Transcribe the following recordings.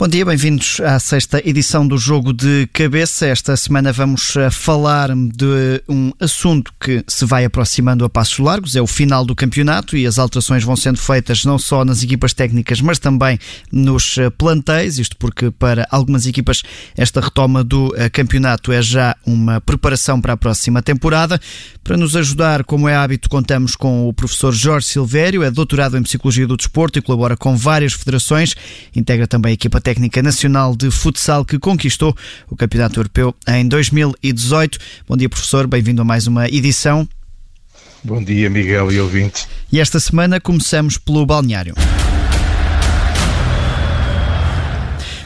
Bom dia, bem-vindos à sexta edição do Jogo de Cabeça. Esta semana vamos eh, falar de um assunto que se vai aproximando a passos largos, é o final do campeonato e as alterações vão sendo feitas não só nas equipas técnicas, mas também nos eh, plantéis, isto porque para algumas equipas esta retoma do eh, campeonato é já uma preparação para a próxima temporada. Para nos ajudar, como é hábito, contamos com o professor Jorge Silvério, é doutorado em Psicologia do Desporto e colabora com várias federações, integra também a equipa técnica Técnica Nacional de Futsal que conquistou o Campeonato Europeu em 2018. Bom dia, professor, bem-vindo a mais uma edição. Bom dia, Miguel e ouvintes. E esta semana começamos pelo balneário.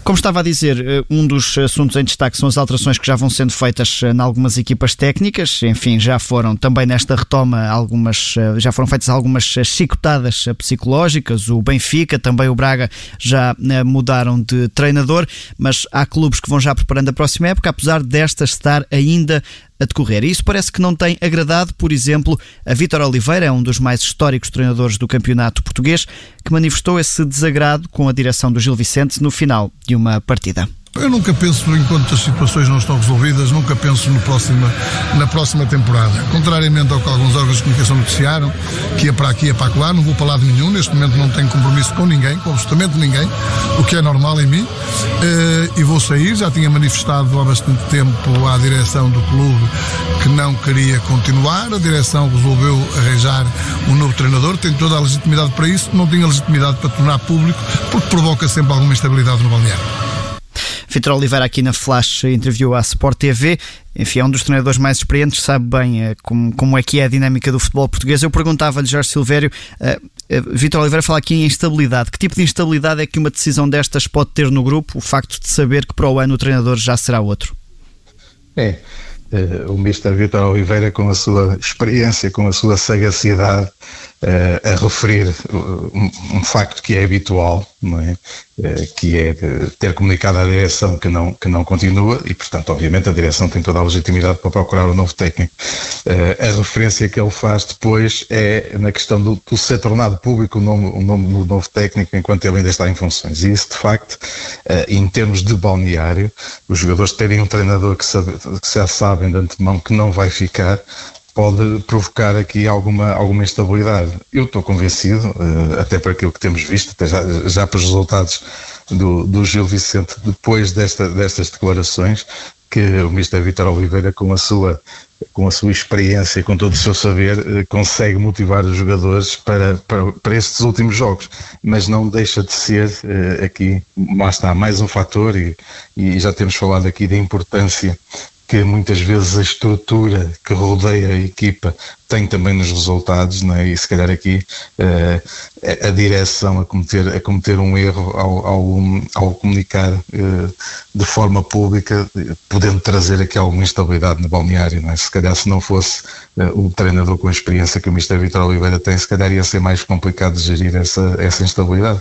Como estava a dizer, eh, um dos assuntos em destaque são as alterações que já vão sendo feitas eh, em algumas equipas técnicas. Enfim, já foram também nesta retoma algumas, eh, já foram feitas algumas chicotadas psicológicas. O Benfica, também o Braga já mudaram de treinador, mas há clubes que vão já preparando a próxima época, apesar destas estar ainda a decorrer. E isso parece que não tem agradado, por exemplo, a Vítor Oliveira, um dos mais históricos treinadores do campeonato português, que manifestou esse desagrado com a direção do Gil Vicente no final de uma partida. Eu nunca penso, enquanto as situações não estão resolvidas, nunca penso no próxima, na próxima temporada. Contrariamente ao que alguns órgãos de comunicação noticiaram, que ia para aqui, ia para lá, não vou para lado nenhum. Neste momento não tenho compromisso com ninguém, com absolutamente ninguém, o que é normal em mim. Eh, e vou sair. Já tinha manifestado há bastante tempo à direção do clube que não queria continuar. A direção resolveu arranjar um novo treinador, tem toda a legitimidade para isso. Não tinha legitimidade para tornar público, porque provoca sempre alguma instabilidade no balneário. Vitor Oliveira aqui na Flash interviu à Sport TV. Enfim, é um dos treinadores mais experientes, sabe bem uh, como, como é que é a dinâmica do futebol português. Eu perguntava-lhe, Jorge Silvério, uh, Vitor Oliveira fala aqui em instabilidade. Que tipo de instabilidade é que uma decisão destas pode ter no grupo? O facto de saber que para o ano o treinador já será outro? É, o Mr. Vitor Oliveira, com a sua experiência, com a sua sagacidade, a referir um, um facto que é habitual, é? Eh, que é ter comunicado à direção que não, que não continua e, portanto, obviamente, a direção tem toda a legitimidade para procurar um novo técnico. Eh, a referência que ele faz depois é na questão do, do ser tornado público o nome, o nome do novo técnico enquanto ele ainda está em funções. E isso, de facto, eh, em termos de balneário, os jogadores terem um treinador que, sabe, que já sabem de antemão que não vai ficar, pode provocar aqui alguma, alguma instabilidade. Eu estou convencido, eh, até por aquilo que temos visto, até já, já para os resultados do, do Gil Vicente, depois desta, destas declarações, que o Mr. Vitor Oliveira, com a sua com a sua experiência e com todo o seu saber, eh, consegue motivar os jogadores para, para, para estes últimos jogos. Mas não deixa de ser uh, aqui, lá está, mais um fator, e, e já temos falado aqui da importância que muitas vezes a estrutura que rodeia a equipa tem também nos resultados, não é? e se calhar aqui uh, a, direção a cometer, a cometer um erro ao, ao, ao comunicar uh, de forma pública, podendo trazer aqui alguma instabilidade no balneário. Não é? Se calhar se não fosse uh, o treinador com a experiência que o Mr. Vitor Oliveira tem, se calhar ia ser mais complicado gerir essa, essa instabilidade.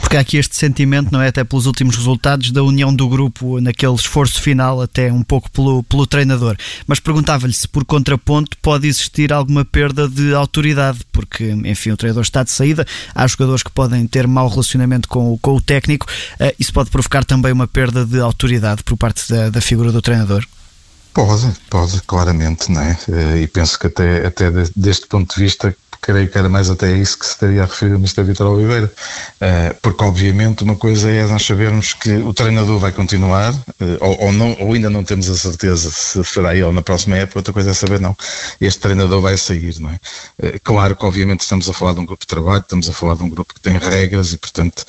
Porque há aqui este sentimento, não é? Até pelos últimos resultados da união do grupo naquele esforço final, até um pouco pelo, pelo treinador. Mas perguntava-lhe se por contraponto pode existir alguma perda de autoridade, porque, enfim, o treinador está de saída, há jogadores que podem ter mau relacionamento com, com o técnico, uh, isso pode provocar também uma perda de autoridade por parte da, da figura do treinador? Pode, pode, claramente, é? Eh, e penso que até, até deste ponto de vista creio que era mais até isso que se estaria a referir o Mr. Vitor Oliveira, uh, porque obviamente uma coisa é nós sabermos que o treinador vai continuar, uh, ou, ou, não, ou ainda não temos a certeza se será ele na próxima época, outra coisa é saber não, este treinador vai sair, não é? Uh, claro que obviamente estamos a falar de um grupo de trabalho, estamos a falar de um grupo que tem regras e portanto,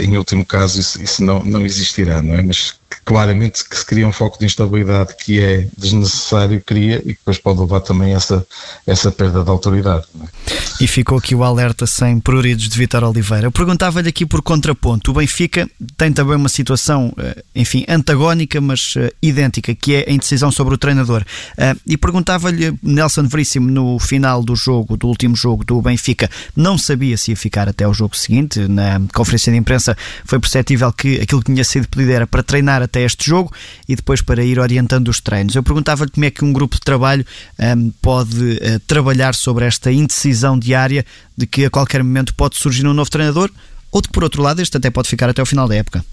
em último caso isso, isso não, não existirá, não é? Mas claramente que se cria um foco de instabilidade que é desnecessário, cria e depois pode levar também essa, essa perda de autoridade. É? E ficou aqui o alerta sem pruridos de Vitor Oliveira. Eu perguntava-lhe aqui por contraponto. O Benfica tem também uma situação, eh, enfim, antagónica, mas uh, idêntica, que é a indecisão sobre o treinador. Uh, e perguntava-lhe, Nelson Veríssimo, no final do jogo, do último jogo do Benfica, não sabia se ia ficar até o jogo seguinte. Na conferência de imprensa foi perceptível que aquilo que tinha sido pedido era para treinar até até este jogo e depois para ir orientando os treinos. Eu perguntava-lhe como é que um grupo de trabalho um, pode uh, trabalhar sobre esta indecisão diária de que a qualquer momento pode surgir um novo treinador ou de, por outro lado, este até pode ficar até o final da época.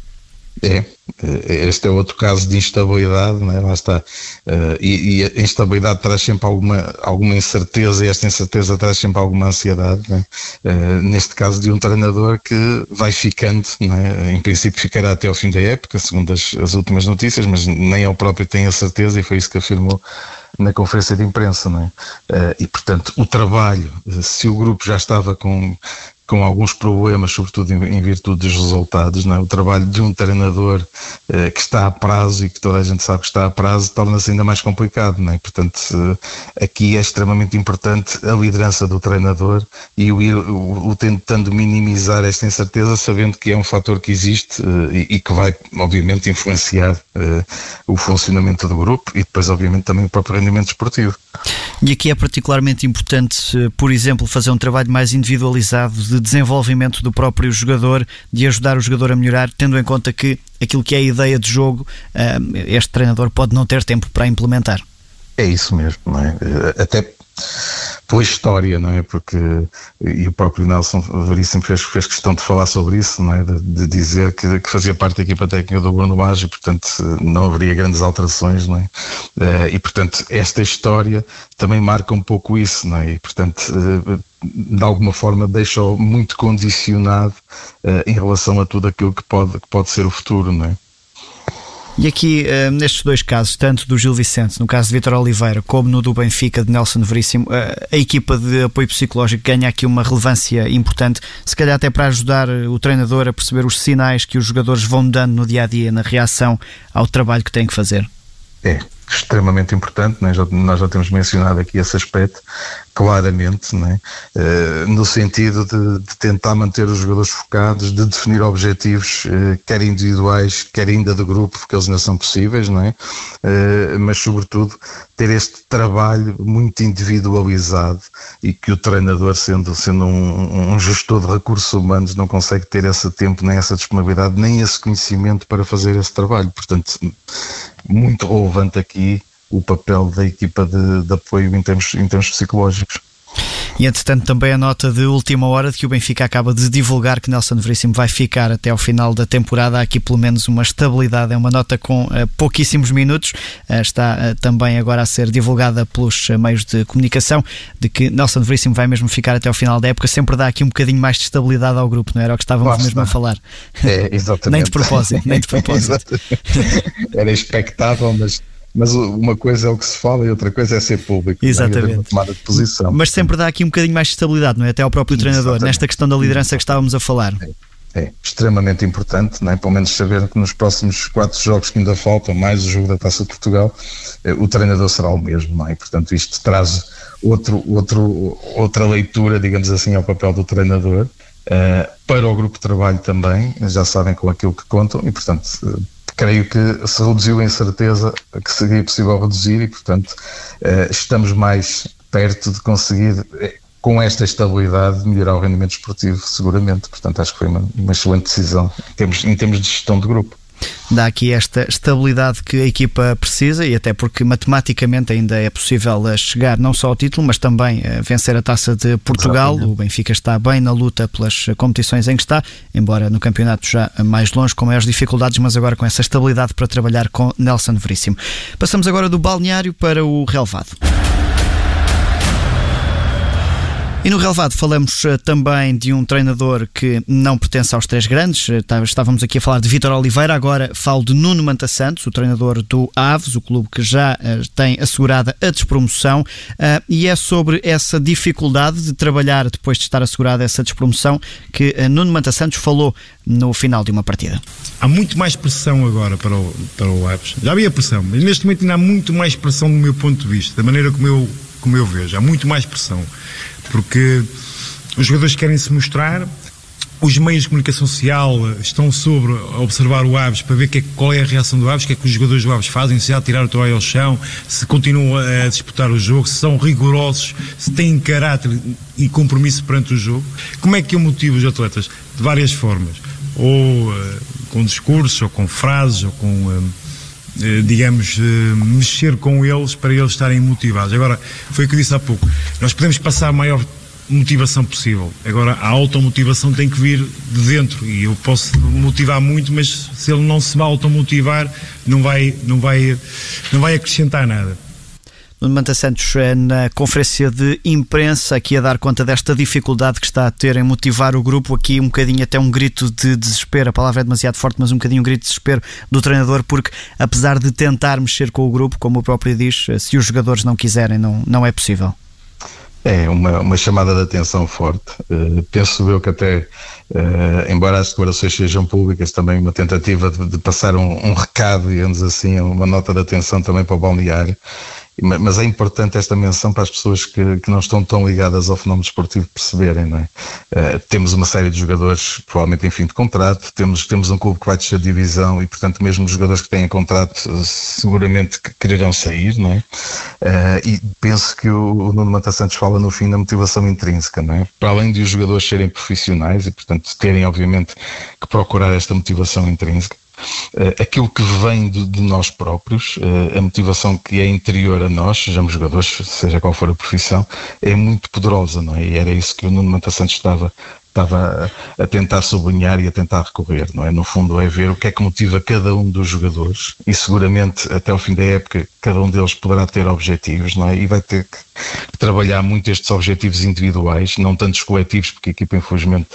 É, eh, este é outro caso de instabilidade, né? lá está. Uh, e, e, a instabilidade traz sempre alguma, alguma incerteza e esta incerteza traz sempre alguma ansiedade. Né? Uh, neste caso de um treinador que vai ficando, né? em princípio ficará até ao fim da época, segundo as, as últimas notícias, mas nem ele próprio tem a certeza e foi isso que afirmou na conferência de imprensa, não é? E portanto o trabalho, se o grupo já estava com com alguns problemas, sobretudo em, virtude dos resultados. Não é? O trabalho de um treinador eh, que está a prazo e que toda a gente sabe que está a prazo torna-se ainda mais complicado. Não é? Portanto, eh, aqui é extremamente importante a liderança do treinador e o, o, o, tentando minimizar esta incerteza, sabendo que é um fator que existe eh, e, e, que vai, obviamente, influenciar eh, o funcionamento do grupo e depois, obviamente, também o próprio rendimento esportivo. E aqui é particularmente importante, eh, por exemplo, fazer um trabalho mais individualizado de desenvolvimento do próprio jogador, de ajudar o jogador a melhorar, tendo em conta que aquilo que é a ideia de jogo, eh, este treinador pode não ter tempo para implementar. É isso mesmo, não é? Eh, até pela história, não é? Porque, e o próprio Nelson Veríssimo fez, fez questão de falar sobre isso, não é? De, de dizer que, que, fazia parte da equipa técnica do Bruno Maggi, portanto não haveria grandes alterações, não é? Eh, e portanto esta história também marca um pouco isso, não é? E portanto eh, de alguma forma deixa-o muito condicionado eh, em relação a tudo aquilo que pode, que pode ser o futuro, não é? E aqui, uh, nestes dois casos, tanto do Gil Vicente, no caso de Vitor Oliveira, como no do Benfica, de Nelson Veríssimo, uh, a equipa de apoio psicológico ganha aqui uma relevância importante, se calhar até para ajudar o treinador a perceber os sinais que os jogadores vão dando no dia a dia, na reação ao trabalho que têm que fazer. É, extremamente importante, né? já, nós já temos mencionado aqui esse aspecto claramente, né? Uh, no sentido de, de, tentar manter os jogadores focados, de definir objetivos, uh, quer individuais, quer ainda de grupo, porque eles não são possíveis, não é? Uh, mas sobretudo ter este trabalho muito individualizado e que o treinador, sendo, sendo um, um gestor de recursos humanos, não consegue ter esse tempo, nem essa disponibilidade, nem esse conhecimento para fazer esse trabalho. Portanto, muito relevante aqui o papel da equipa de, de apoio em termos, em termos psicológicos. E entretanto também a nota de última hora de que o Benfica acaba de divulgar que Nelson Veríssimo vai ficar até ao final da temporada. Há aqui pelo menos uma estabilidade, é uma nota com uh, pouquíssimos minutos. Uh, está uh, também agora a ser divulgada pelos meios de comunicação de que Nelson Veríssimo vai mesmo ficar até ao final da época. Sempre dá aqui um bocadinho mais de estabilidade ao grupo, não era o que estávamos Basta. mesmo a falar. É, exatamente. nem de propósito, nem de propósito. era expectável, mas mas uma coisa é o que se fala e outra coisa é ser público. É? Exatamente. Tomada de posição. Mas sempre dá aqui um bocadinho mais de estabilidade, não é? Até ao próprio treinador, Exatamente. nesta questão da liderança que estávamos a falar. É, é extremamente importante, não é? pelo menos saber que nos próximos quatro jogos que ainda faltam, mais o jogo da Taça de Portugal, eh, o treinador será o mesmo, não é? Portanto, isto traz outro, outro, outra leitura, digamos assim, ao papel do treinador. Uh, para o grupo de trabalho também, já sabem com aquilo que contam e, portanto, creio que se reduziu a incerteza que seria possível reduzir e, portanto, eh, estamos mais perto de conseguir, eh, com esta estabilidade, melhorar o rendimento esportivo, seguramente. Portanto, acho que foi uma, uma excelente decisão em termos, em termos de gestão de grupo dá aqui esta estabilidade que a equipa precisa e até porque matematicamente ainda é possível eh, chegar não só ao título, mas também a eh, vencer a taça de Portugal. O Benfica está bem na luta pelas competições em que está, embora no campeonato já mais longe, com maiores dificuldades, mas agora com essa estabilidade para trabalhar com Nelson Veríssimo. Passamos agora do balneário para o relevado. E no relevado falamos uh, também de um treinador que não pertence aos três grandes. Uh, estávamos aqui a falar de Vítor Oliveira, agora falo de Nuno Manta Santos, o treinador do Aves, o clube que já uh, tem assegurada a despromoção. e é sobre essa dificuldade de trabalhar depois de estar assegurada essa despromoção que Nuno Manta Santos falou no final de uma partida. Há muito mais pressão agora para o, para o Aves. Já havia pressão, mas neste momento ainda há muito mais pressão do meu ponto de vista, da maneira como eu, como eu vejo. Há muito mais pressão porque os jogadores querem se mostrar, os meios de comunicação social estão sobre observar o Aves para ver que é, qual é a reação do Aves, o que é que os jogadores do Aves fazem, se já tiraram o toalha ao chão, se continuam a disputar o jogo, se são rigorosos, se têm caráter e compromisso perante o jogo. Como é que eu motivo os atletas? De várias formas. Ou uh, com discursos, ou com frases, ou com. Uh, digamos, eh, mexer com eles para eles estarem motivados. Agora, foi o que eu disse há pouco, nós podemos passar maior motivação possível. Agora, a automotivação tem que vir de dentro e eu posso motivar muito, mas se ele não se automotivar, não vai, não vai, não vai acrescentar nada. Nuno Manta Santos, eh, na conferência de imprensa, aqui a dar conta desta dificuldade que está a ter em motivar o grupo, aqui um bocadinho até um grito de desespero, a palavra é demasiado forte, mas um bocadinho um grito de desespero do treinador, porque apesar de tentar mexer com o grupo, como o próprio diz, eh, se os jogadores não quiserem, não, não é possível. É uma, uma chamada de atenção forte. Uh, penso eu que até, uh, embora as declarações sejam públicas, também uma tentativa de, de passar um, um, recado, digamos assim, uma nota de atenção também para o balneário. Mas é importante esta menção para as pessoas que, que não estão tão ligadas ao fenómeno desportivo perceberem, não é? Uh, temos uma série de jogadores, provavelmente em fim de contrato, temos, temos um clube que vai descer de divisão e, portanto, mesmo os jogadores que têm contrato seguramente quererão sair, não é? Uh, e penso que o, o Nuno Manta Santos fala no fim da motivação intrínseca, não é? Para além de os jogadores serem profissionais e, portanto, terem, obviamente, que procurar esta motivação intrínseca, aquilo que vem de, de nós próprios, uh, a motivação que é interior a nós, sejamos jogadores, seja qual for a profissão, é muito poderosa, não é? E era isso que o Nuno Manta Santos estava estava a tentar sublinhar e a tentar recorrer, não é? No fundo é ver o que é que motiva cada um dos jogadores e seguramente até o fim da época cada um deles poderá ter objetivos, não é? E vai ter que trabalhar muito estes objetivos individuais, não tantos coletivos, porque a equipa infelizmente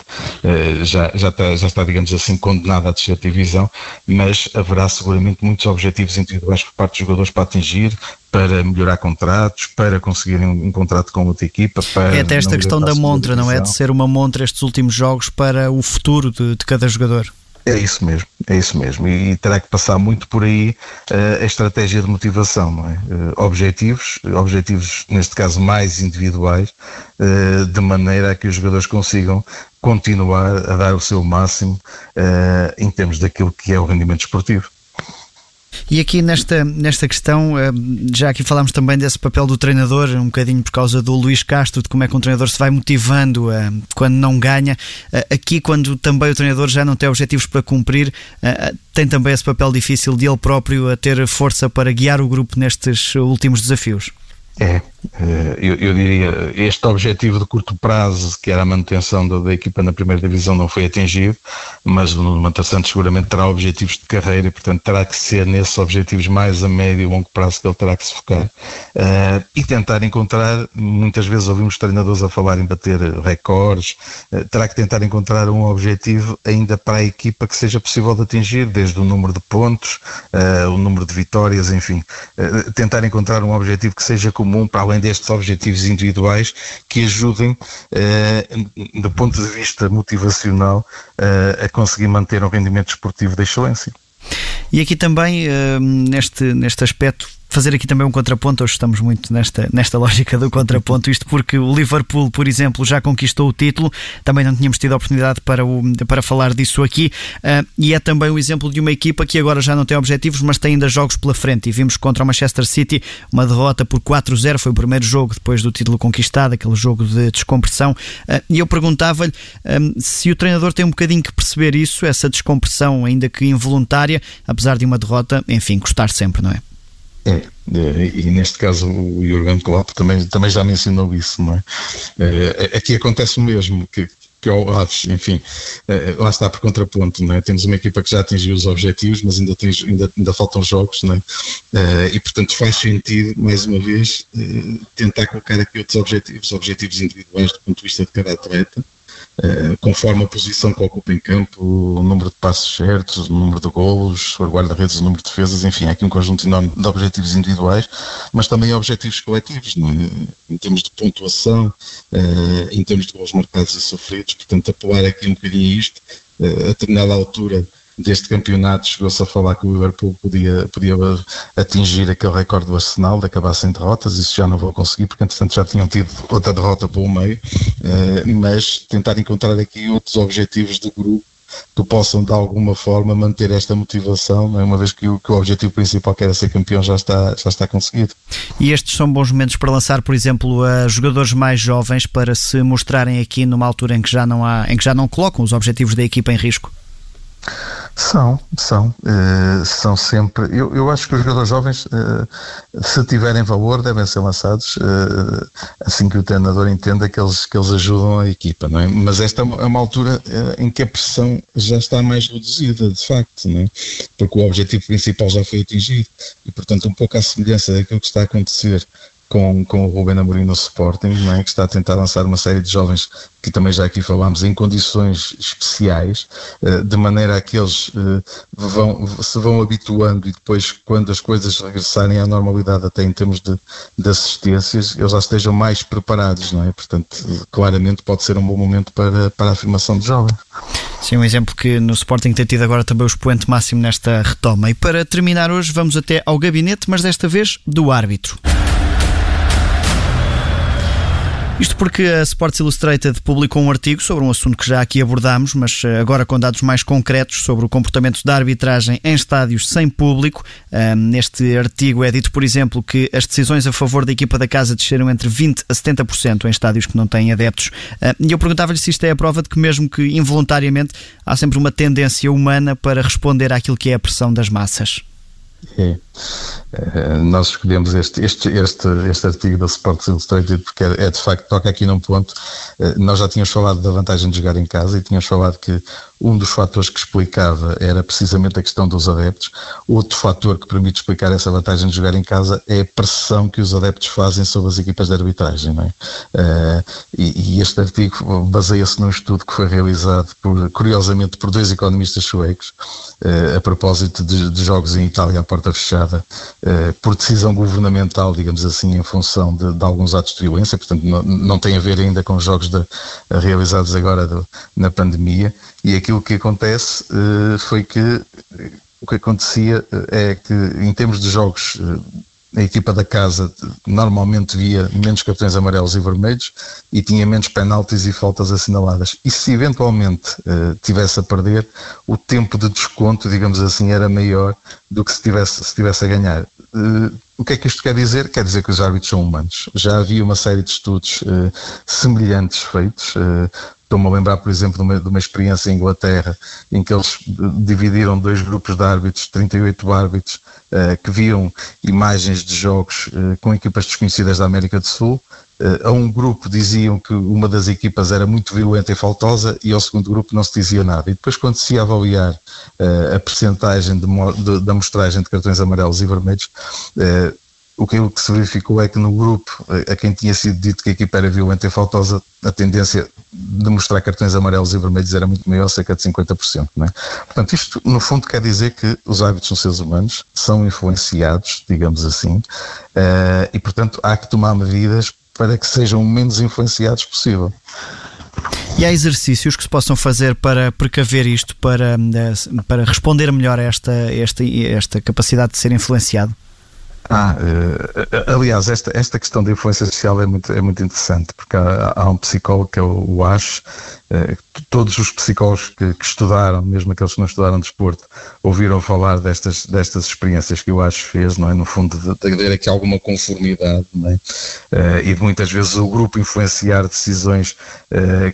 eh, já, já, está, já está, digamos assim, condenada a descer divisão, mas haverá seguramente muitos objetivos individuais por parte dos jogadores para atingir, para melhorar contratos, para conseguirem um, contrato com outra equipa. Para é até esta questão da montra, não é? De ser uma montra estes últimos jogos para o futuro de, de cada jogador. É isso mesmo, é isso mesmo. E, terá que passar muito por aí uh, a estratégia de motivação, não é? Uh, objetivos, objetivos neste caso mais individuais, uh, de maneira a que os jogadores consigam continuar a dar o seu máximo em termos daquilo que é o rendimento esportivo. E aqui nesta, nesta questão, eh, já aqui falámos também desse papel do treinador, um bocadinho por causa do Luís Castro, de como é que um treinador se vai motivando eh, quando não ganha. Eh, aqui, quando também o treinador já não tem objetivos para cumprir, tem também esse papel difícil de ele próprio a ter força para guiar o grupo nestes últimos desafios. É, eu, eu, diria, este objetivo de curto prazo, que era a manutenção da, da equipa na primeira divisão, não foi atingido, mas o Nuno Santos seguramente terá objetivos de carreira e, portanto, terá que ser nesses objetivos mais a médio e longo prazo que ele terá que se focar. Uh, e tentar encontrar, muitas vezes ouvimos treinadores a falar em bater recordes, uh, terá que tentar encontrar um objetivo ainda para a equipa que seja possível de atingir, desde o número de pontos, uh, o número de vitórias, enfim, tentar encontrar um objetivo que seja comum para além destes objetivos individuais que ajudem, eh, do ponto de vista motivacional, eh, a conseguir manter um rendimento esportivo de excelência. E aqui também, eh, neste, neste aspecto, fazer aqui também um contraponto, hoje estamos muito nesta, nesta lógica do contraponto, isto porque o Liverpool, por exemplo, já conquistou o título, também não tínhamos tido a oportunidade para, o, para falar disso aqui, uh, e é também o exemplo de uma equipa que agora já não tem objetivos, mas tem ainda jogos pela frente, e vimos contra o Manchester City uma derrota por 4-0, foi o primeiro jogo depois do título conquistado, aquele jogo de descompressão, uh, e eu perguntava-lhe um, ah, se o treinador tem um bocadinho que perceber isso, essa descompressão, ainda que involuntária, apesar de uma derrota, enfim, custar sempre, não é? É, é, e neste caso o Jurgen Klopp também, também já mencionou isso, não é? é aqui acontece o mesmo, que, que ao Aves, enfim, é, lá está por contraponto, não é? Temos uma equipa que já atingiu os objetivos, mas ainda, tem, ainda, ainda faltam jogos, não é? E portanto faz sentido, mais uma vez, tentar colocar aqui outros objetivos, objetivos individuais do ponto de vista de cada atleta, eh, conforme a posição que ocupa em campo, o número de passos certos, o número de golos, o guarda-redes, o número de defesas, enfim, há aqui um conjunto enorme de objetivos individuais, mas também objetivos coletivos, é? em termos de pontuação, eh, em termos de gols marcados e sofridos, portanto, apoiar aqui um bocadinho isto, eh, a determinada altura deste campeonato chegou-se a falar que o Liverpool podia, podia atingir aquele recorde do Arsenal de acabar sem derrotas, isso já não vou conseguir porque entretanto já tinham tido outra derrota pelo meio, uh, mas tentar encontrar aqui outros objetivos do grupo que possam de alguma forma manter esta motivação, é? uma vez que o, que o objetivo principal que era ser campeão já está, já está conseguido. E estes são bons momentos para lançar, por exemplo, a jogadores mais jovens para se mostrarem aqui numa altura em que já não há, em que já não colocam os objetivos da equipa em risco? São, são, uh, são sempre. Eu, eu acho que os jogadores jovens, uh, se tiverem valor, devem ser lançados uh, assim que o treinador entenda que eles, que eles ajudam a equipa, não é? Mas esta é uma altura em que a pressão já está mais reduzida, de facto, não é? Porque o objetivo principal já foi atingido e, portanto, um pouco à semelhança daquilo que está a acontecer com, com o Ruben Amorim no Sporting, é? que está a tentar lançar uma série de jovens que também já aqui falámos, em condições especiais, eh, de maneira a que eles eh, vão, se vão habituando e depois, quando as coisas regressarem à normalidade, até em termos de, de assistências, eles já estejam mais preparados, não é? Portanto, claramente pode ser um bom momento para, para a afirmação de jovens. Sim, um exemplo que no Sporting tem tido agora também o expoente máximo nesta retoma. E para terminar hoje, vamos até ao gabinete, mas desta vez do árbitro. Isto porque a Sports Illustrated publicou um artigo sobre um assunto que já aqui abordámos, mas eh, agora com dados mais concretos sobre o comportamento da arbitragem em estádios sem público. Neste artigo é dito, por exemplo, que as decisões a favor da equipa da casa desceram entre 20% a 70% em estádios que não têm adeptos. E eu perguntava-lhe se isto é a prova de que, mesmo que involuntariamente, há sempre uma tendência humana para responder àquilo que é a pressão das massas. É. Eh, nós escolhemos este, este, este, este artigo da Sports Illustrated porque é, é, de facto, toca aqui num ponto. Eh, nós já tínhamos falado da vantagem de jogar em casa e tínhamos falado que um dos fatores que explicava era precisamente a questão dos adeptos. Outro fator que permite explicar essa vantagem de jogar em casa é a pressão que os adeptos fazem sobre as equipas de arbitragem. Não é? Uh, e, e, este artigo baseia-se num estudo que foi realizado, por, curiosamente, por dois economistas suecos, a propósito de, de, jogos em Itália à porta fechada, uh, por decisão governamental, digamos assim, em função de, de alguns atos de violência, portanto, não, não, tem a ver ainda com jogos de, realizados agora do, na pandemia. E aquilo que acontece uh, foi que o que acontecia eh, é que, em termos de jogos, eh, a equipa da casa normalmente via menos cartões amarelos e vermelhos e tinha menos penaltis e faltas assinaladas. E se eventualmente uh, tivesse a perder, o tempo de desconto, digamos assim, era maior do que se tivesse, se tivesse a ganhar. Uh, o que é que isto quer dizer? Quer dizer que os árbitros são humanos. Já havia uma série de estudos uh, semelhantes feitos. Estou-me a lembrar, por exemplo, de uma, de uma, experiência em Inglaterra, em que eles dividiram dois grupos de árbitros, 38 árbitros, que viam imagens de jogos uh, com equipas desconhecidas da América do Sul. Uh, a um grupo diziam que uma das equipas era muito violenta e faltosa e ao segundo grupo não se dizia nada. E depois, quando se ia avaliar a percentagem da amostragem de cartões amarelos e vermelhos, o que, que se verificou é que no grupo a quem tinha sido dito que a equipa era violenta e faltosa, a tendência de mostrar cartões amarelos e vermelhos era muito maior, cerca de 50%. Não é? Portanto, isto no fundo quer dizer que os hábitos são seres humanos, são influenciados, digamos assim, uh, e portanto há que tomar medidas para que sejam o menos influenciados possível. E há exercícios que se possam fazer para precaver isto, para, eh, para responder melhor a esta, esta, esta capacidade de ser influenciado? Ah, uh, aliás, esta, esta questão da influência social é muito, é muito interessante, porque há, há um psicólogo que é o, Ash, uh, todos os psicólogos que, que, estudaram, mesmo aqueles que não estudaram desporto, ouviram falar destas, destas experiências que o Ash fez, não é? No fundo, de, de haver aqui alguma conformidade, não é? Uh, e de muitas vezes o grupo influenciar decisões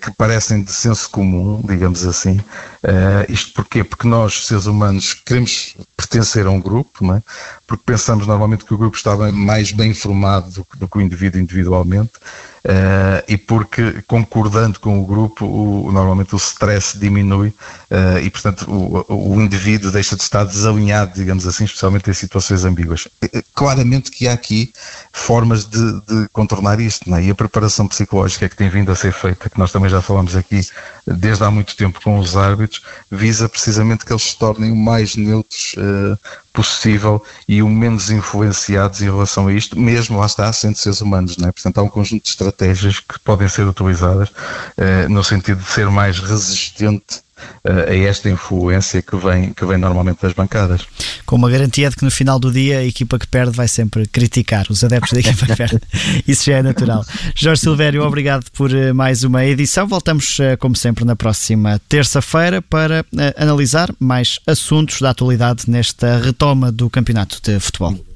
que parecem de senso comum, digamos assim. isto porquê? Porque nós, seres humanos, queremos pertencer a um grupo, não é? Porque pensamos normalmente que o grupo estava mais bem formado do, do que o indivíduo individualmente uh, e porque concordando com o grupo, o, normalmente o stress diminui uh, e, portanto, o, o, indivíduo deixa de estar desalinhado, digamos assim, especialmente em situações ambíguas. Eh, claramente que há aqui formas de, de contornar isto, é? e a preparação psicológica que tem vindo a ser feita, que nós também já falamos aqui desde há muito tempo com os árbitros, visa precisamente que eles se tornem o mais neutros uh, possível e o menos influenciados em relação a isto, mesmo lá está, sendo seres humanos, não é? Portanto, há um conjunto de estratégias que podem ser utilizadas uh, no sentido de ser mais resistente uh, a esta influência que vem, que vem normalmente das bancadas. Com uma garantia de que no final do dia a equipa que perde vai sempre criticar os adeptos da equipa que perde. Isso já é natural. Jorge Silvério, obrigado por uh, mais uma edição. Voltamos, como sempre, na próxima terça-feira para analisar mais assuntos da atualidade nesta retoma do Campeonato de Futebol.